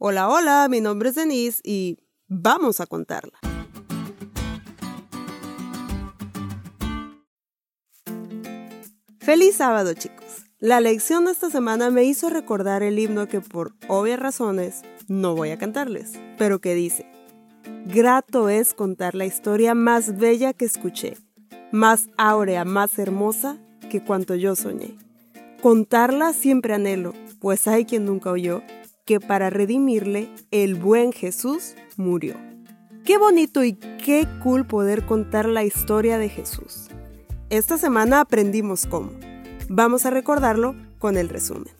Hola, hola, mi nombre es Denise y vamos a contarla. Feliz sábado chicos. La lección de esta semana me hizo recordar el himno que por obvias razones no voy a cantarles, pero que dice, Grato es contar la historia más bella que escuché, más áurea, más hermosa que cuanto yo soñé. Contarla siempre anhelo, pues hay quien nunca oyó que para redimirle el buen Jesús murió. Qué bonito y qué cool poder contar la historia de Jesús. Esta semana aprendimos cómo. Vamos a recordarlo con el resumen.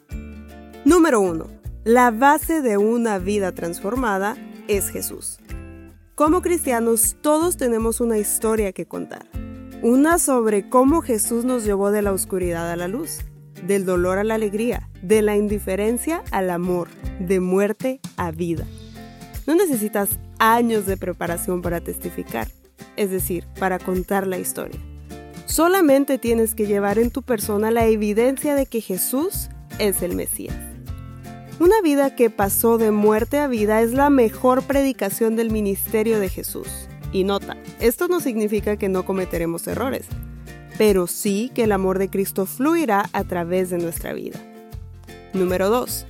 Número 1. La base de una vida transformada es Jesús. Como cristianos todos tenemos una historia que contar. Una sobre cómo Jesús nos llevó de la oscuridad a la luz del dolor a la alegría, de la indiferencia al amor, de muerte a vida. No necesitas años de preparación para testificar, es decir, para contar la historia. Solamente tienes que llevar en tu persona la evidencia de que Jesús es el Mesías. Una vida que pasó de muerte a vida es la mejor predicación del ministerio de Jesús. Y nota, esto no significa que no cometeremos errores pero sí que el amor de Cristo fluirá a través de nuestra vida. Número 2.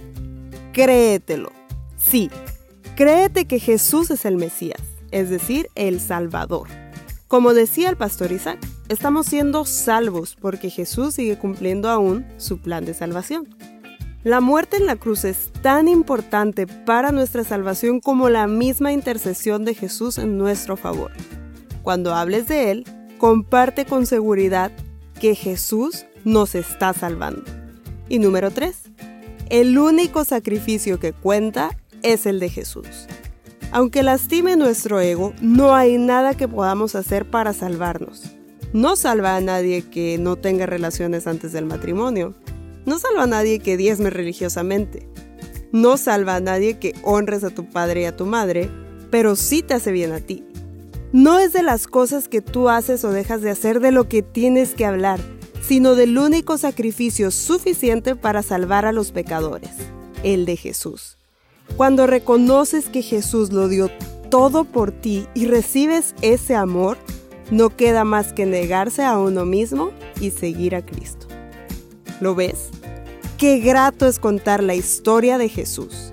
Créetelo. Sí, créete que Jesús es el Mesías, es decir, el Salvador. Como decía el pastor Isaac, estamos siendo salvos porque Jesús sigue cumpliendo aún su plan de salvación. La muerte en la cruz es tan importante para nuestra salvación como la misma intercesión de Jesús en nuestro favor. Cuando hables de Él, comparte con seguridad que Jesús nos está salvando. Y número 3. El único sacrificio que cuenta es el de Jesús. Aunque lastime nuestro ego, no hay nada que podamos hacer para salvarnos. No salva a nadie que no tenga relaciones antes del matrimonio. No salva a nadie que diezme religiosamente. No salva a nadie que honres a tu padre y a tu madre, pero sí te hace bien a ti. No es de las cosas que tú haces o dejas de hacer de lo que tienes que hablar, sino del único sacrificio suficiente para salvar a los pecadores, el de Jesús. Cuando reconoces que Jesús lo dio todo por ti y recibes ese amor, no queda más que negarse a uno mismo y seguir a Cristo. ¿Lo ves? Qué grato es contar la historia de Jesús.